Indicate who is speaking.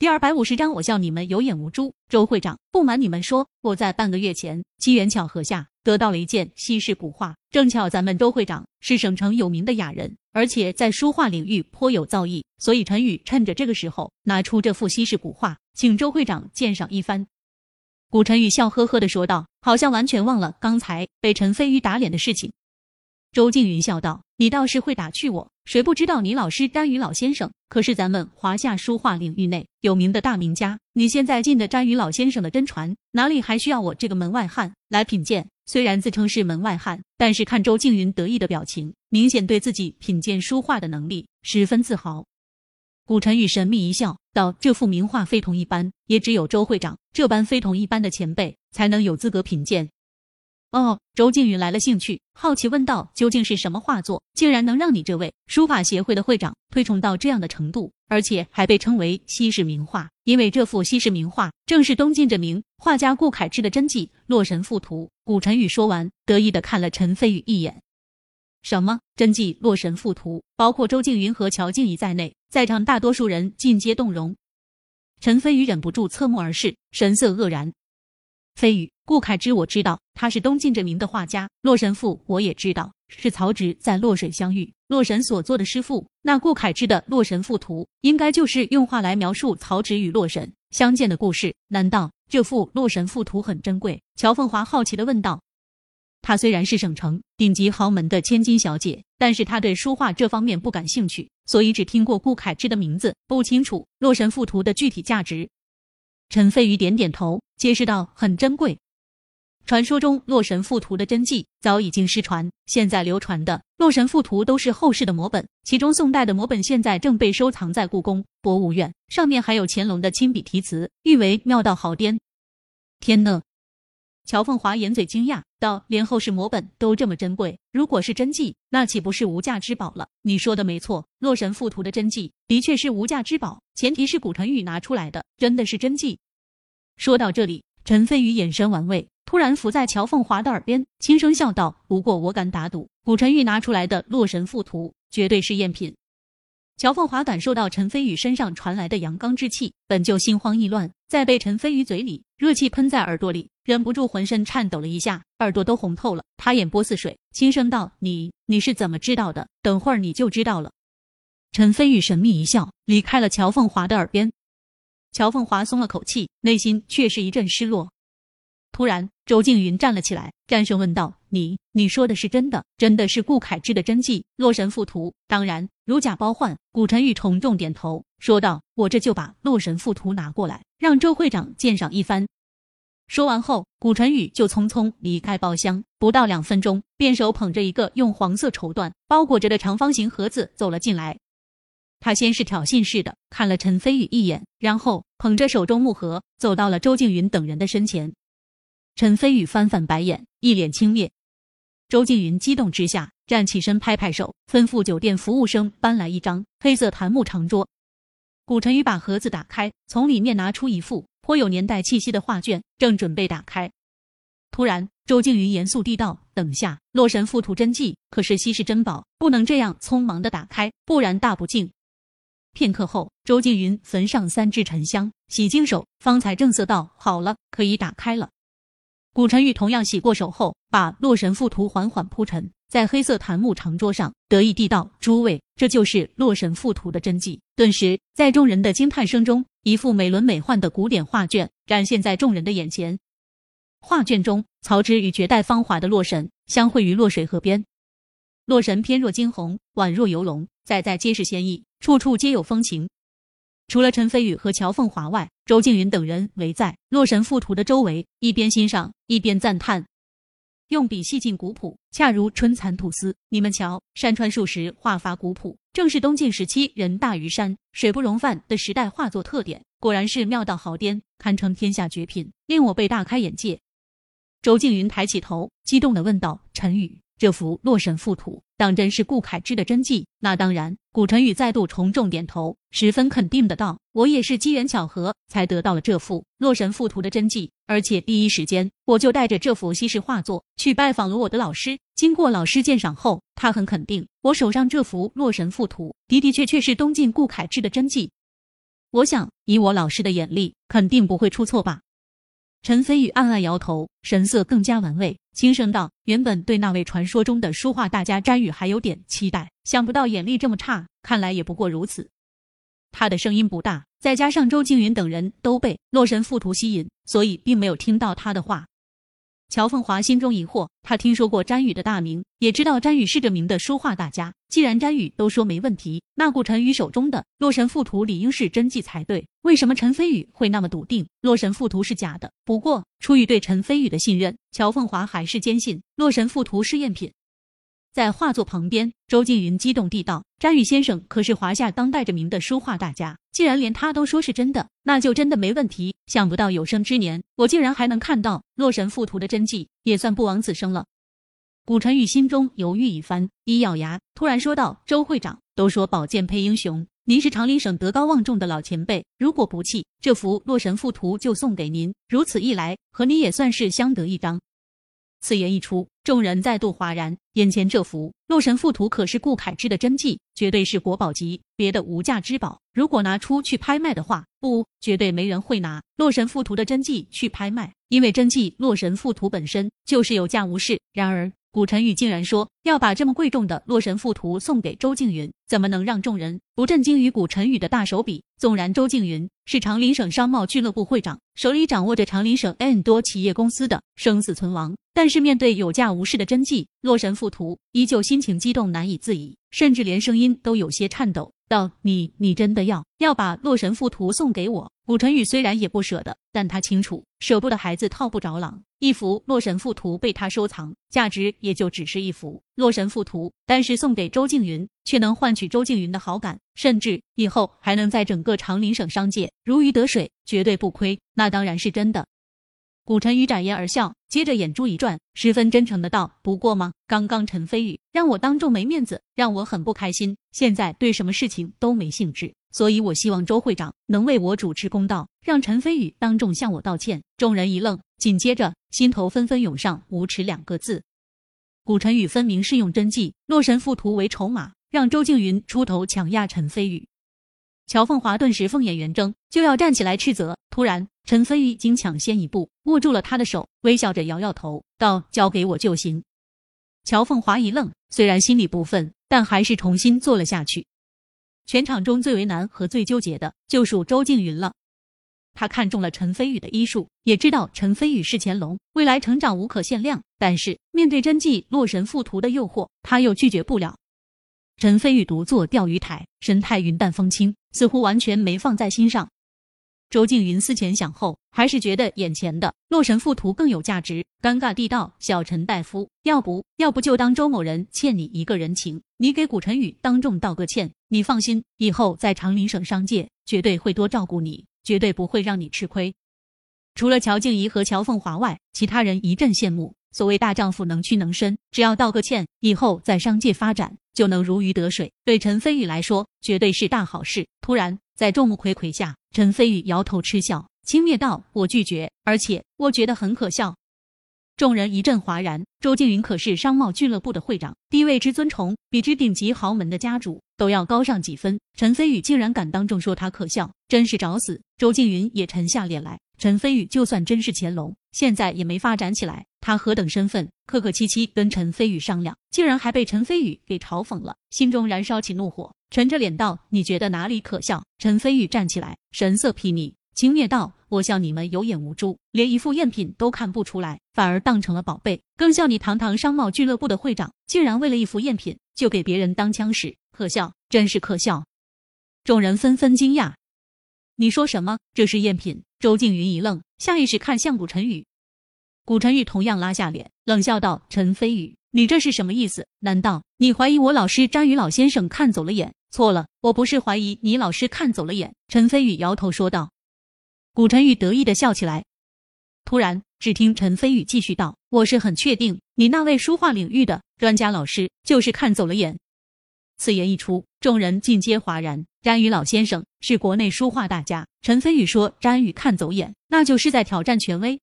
Speaker 1: 第二百五十章，我笑你们有眼无珠。周会长，不瞒你们说，我在半个月前机缘巧合下得到了一件稀世古画，正巧咱们周会长是省城有名的雅人，而且在书画领域颇有造诣，所以陈宇趁着这个时候拿出这幅稀世古画，请周会长鉴赏一番。古晨宇笑呵呵的说道，好像完全忘了刚才被陈飞宇打脸的事情。周静云笑道：“你倒是会打趣我，谁不知道你老师詹宇老先生可是咱们华夏书画领域内有名的大名家？你现在进的詹宇老先生的真传，哪里还需要我这个门外汉来品鉴？虽然自称是门外汉，但是看周静云得意的表情，明显对自己品鉴书画的能力十分自豪。”古晨宇神秘一笑，道：“这幅名画非同一般，也只有周会长这般非同一般的前辈才能有资格品鉴。”哦，周静云来了兴趣，好奇问道：“究竟是什么画作，竟然能让你这位书法协会的会长推崇到这样的程度，而且还被称为稀世名画？因为这幅稀世名画正是东晋着名画家顾恺之的真迹《洛神赋图》。”古晨宇说完，得意的看了陈飞宇一眼。什么真迹《洛神赋图》？包括周静云和乔静怡在内，在场大多数人尽皆动容。陈飞宇忍不住侧目而视，神色愕然。飞宇，顾恺之我知道，他是东晋着名的画家。《洛神赋》我也知道，是曹植在洛水相遇，洛神所作的诗赋。那顾恺之的《洛神赋图》，应该就是用画来描述曹植与洛神相见的故事。难道这幅《洛神赋图》很珍贵？乔凤华好奇的问道。她虽然是省城顶级豪门的千金小姐，但是她对书画这方面不感兴趣，所以只听过顾恺之的名字，不清楚《洛神赋图》的具体价值。陈飞宇点点头，解释道：“很珍贵。传说中《洛神赋图》的真迹早已经失传，现在流传的《洛神赋图》都是后世的摹本，其中宋代的摹本现在正被收藏在故宫博物院，上面还有乾隆的亲笔题词，誉为妙到好巅。天呐！”乔凤华掩嘴惊讶道：“连后世摹本都这么珍贵，如果是真迹，那岂不是无价之宝了？”你说的没错，《洛神赋图》的真迹的确是无价之宝，前提是古晨宇拿出来的，真的是真迹。说到这里，陈飞宇眼神玩味，突然伏在乔凤华的耳边，轻声笑道：“不过我敢打赌，古晨宇拿出来的《洛神赋图》绝对是赝品。”乔凤华感受到陈飞宇身上传来的阳刚之气，本就心慌意乱，再被陈飞宇嘴里热气喷在耳朵里，忍不住浑身颤抖了一下，耳朵都红透了。他眼波似水，轻声道：“你你是怎么知道的？等会儿你就知道了。”陈飞宇神秘一笑，离开了乔凤华的耳边。乔凤华松了口气，内心却是一阵失落。突然，周静云站了起来，战声问道：“你你说的是真的？真的是顾恺之的真迹《洛神赋图》？当然，如假包换。”古晨宇重重点头，说道：“我这就把《洛神赋图》拿过来，让周会长鉴赏一番。”说完后，古晨宇就匆匆离开包厢，不到两分钟，便手捧着一个用黄色绸缎包裹着的长方形盒子走了进来。他先是挑衅似的看了陈飞宇一眼，然后捧着手中木盒走到了周静云等人的身前。陈飞宇翻翻白眼，一脸轻蔑。周静云激动之下站起身，拍拍手，吩咐酒店服务生搬来一张黑色檀木长桌。古晨宇把盒子打开，从里面拿出一幅颇有年代气息的画卷，正准备打开，突然，周静云严肃地道：“等下，《洛神赋图》真迹可是稀世珍宝，不能这样匆忙的打开，不然大不敬。”片刻后，周静云焚上三支沉香，洗净手，方才正色道：“好了，可以打开了。”古晨玉同样洗过手后，把《洛神赋图》缓缓铺陈在黑色檀木长桌上，得意地道：“诸位，这就是《洛神赋图》的真迹。”顿时，在众人的惊叹声中，一幅美轮美奂的古典画卷展现在众人的眼前。画卷中，曹植与绝代芳华的洛神相会于洛水河边，洛神翩若惊鸿，宛若游龙，在在皆是仙意，处处皆有风情。除了陈飞宇和乔凤华外，周静云等人围在《洛神赋图》的周围，一边欣赏一边赞叹，用笔细尽古朴，恰如春蚕吐丝。你们瞧，山川数石，画法古朴，正是东晋时期人大于山，水不容泛的时代画作特点。果然是妙到毫巅，堪称天下绝品，令我辈大开眼界。周静云抬起头，激动的问道：“陈宇。”这幅《洛神赋图》当真是顾恺之的真迹？那当然。古晨宇再度重重点头，十分肯定的道：“我也是机缘巧合才得到了这幅《洛神赋图》的真迹，而且第一时间我就带着这幅稀世画作去拜访了我的老师。经过老师鉴赏后，他很肯定我手上这幅《洛神赋图》的的确确是东晋顾恺之的真迹。”我想以我老师的眼力，肯定不会出错吧。陈飞宇暗暗摇头，神色更加玩味，轻声道：“原本对那位传说中的书画大家詹宇还有点期待，想不到眼力这么差，看来也不过如此。”他的声音不大，再加上周静云等人都被洛神赋图吸引，所以并没有听到他的话。乔凤华心中疑惑，他听说过詹宇的大名，也知道詹宇是个名的书画大家。既然詹宇都说没问题，那顾晨宇手中的洛神赋图理应是真迹才对。为什么陈飞宇会那么笃定洛神赋图是假的？不过出于对陈飞宇的信任，乔凤华还是坚信洛神赋图是赝品。在画作旁边，周静云激动地道：“詹宇先生可是华夏当代着名的书画大家，既然连他都说是真的，那就真的没问题。想不到有生之年，我竟然还能看到洛神赋图的真迹，也算不枉此生了。”古晨宇心中犹豫一番，一咬牙，突然说道：“周会长，都说宝剑配英雄，您是长林省德高望重的老前辈，如果不弃，这幅洛神赋图就送给您。如此一来，和你也算是相得益彰。”此言一出，众人再度哗然。眼前这幅《洛神赋图》可是顾恺之的真迹，绝对是国宝级别的无价之宝。如果拿出去拍卖的话，不，绝对没人会拿《洛神赋图》的真迹去拍卖，因为真迹《洛神赋图》本身就是有价无市。然而，古晨宇竟然说要把这么贵重的《洛神赋图》送给周静云，怎么能让众人不震惊于古晨宇的大手笔？纵然周静云是长林省商贸俱乐部会长，手里掌握着长林省 N 多企业公司的生死存亡，但是面对有价无市的真迹《洛神赋图》，依旧心情激动难以自已，甚至连声音都有些颤抖。道：“你你真的要要把洛神赋图送给我？”古晨宇虽然也不舍得，但他清楚舍不得孩子套不着狼。一幅洛神赋图被他收藏，价值也就只是一幅洛神赋图，但是送给周静云，却能换取周静云的好感，甚至以后还能在整个长林省商界如鱼得水，绝对不亏。那当然是真的。古晨宇展颜而笑，接着眼珠一转，十分真诚的道：“不过吗？刚刚陈飞宇让我当众没面子，让我很不开心。现在对什么事情都没兴致，所以我希望周会长能为我主持公道，让陈飞宇当众向我道歉。”众人一愣，紧接着心头纷纷涌上“无耻”两个字。古晨宇分明是用真迹《洛神赋图》为筹码，让周静云出头抢压陈飞宇。乔凤华顿时凤眼圆睁，就要站起来斥责。突然，陈飞宇已经抢先一步握住了他的手，微笑着摇摇头，道：“交给我就行。”乔凤华一愣，虽然心里不忿，但还是重新坐了下去。全场中最为难和最纠结的就属周静云了。他看中了陈飞宇的医术，也知道陈飞宇是乾隆，未来成长无可限量。但是面对真迹《洛神赋图》的诱惑，他又拒绝不了。陈飞宇独坐钓鱼台，神态云淡风轻，似乎完全没放在心上。周静云思前想后，还是觉得眼前的洛神赋图更有价值，尴尬地道：“小陈大夫，要不要不就当周某人欠你一个人情，你给古晨宇当众道个歉。你放心，以后在长林省商界绝对会多照顾你，绝对不会让你吃亏。”除了乔静怡和乔凤华外，其他人一阵羡慕。所谓大丈夫能屈能伸，只要道个歉，以后在商界发展就能如鱼得水。对陈飞宇来说，绝对是大好事。突然，在众目睽睽下，陈飞宇摇头嗤笑，轻蔑道：“我拒绝，而且我觉得很可笑。”众人一阵哗然。周静云可是商贸俱乐部的会长，地位之尊崇，比之顶级豪门的家主都要高上几分。陈飞宇竟然敢当众说他可笑，真是找死！周静云也沉下脸来。陈飞宇就算真是乾隆，现在也没发展起来。他何等身份？客客气气跟陈飞宇商量，竟然还被陈飞宇给嘲讽了，心中燃烧起怒火，沉着脸道：“你觉得哪里可笑？”陈飞宇站起来，神色睥睨。轻蔑道：“我笑你们有眼无珠，连一副赝品都看不出来，反而当成了宝贝。更笑你堂堂商贸俱乐部的会长，竟然为了一幅赝品就给别人当枪使，可笑，真是可笑！”众人纷纷惊讶：“你说什么？这是赝品？”周静云一愣，下意识看向古晨宇。古晨宇同样拉下脸，冷笑道：“陈飞宇，你这是什么意思？难道你怀疑我老师张宇老先生看走了眼？错了，我不是怀疑你老师看走了眼。”陈飞宇摇头说道。古晨宇得意的笑起来，突然，只听陈飞宇继续道：“我是很确定，你那位书画领域的专家老师就是看走了眼。”此言一出，众人尽皆哗然。詹宇老先生是国内书画大家，陈飞宇说詹宇看走眼，那就是在挑战权威。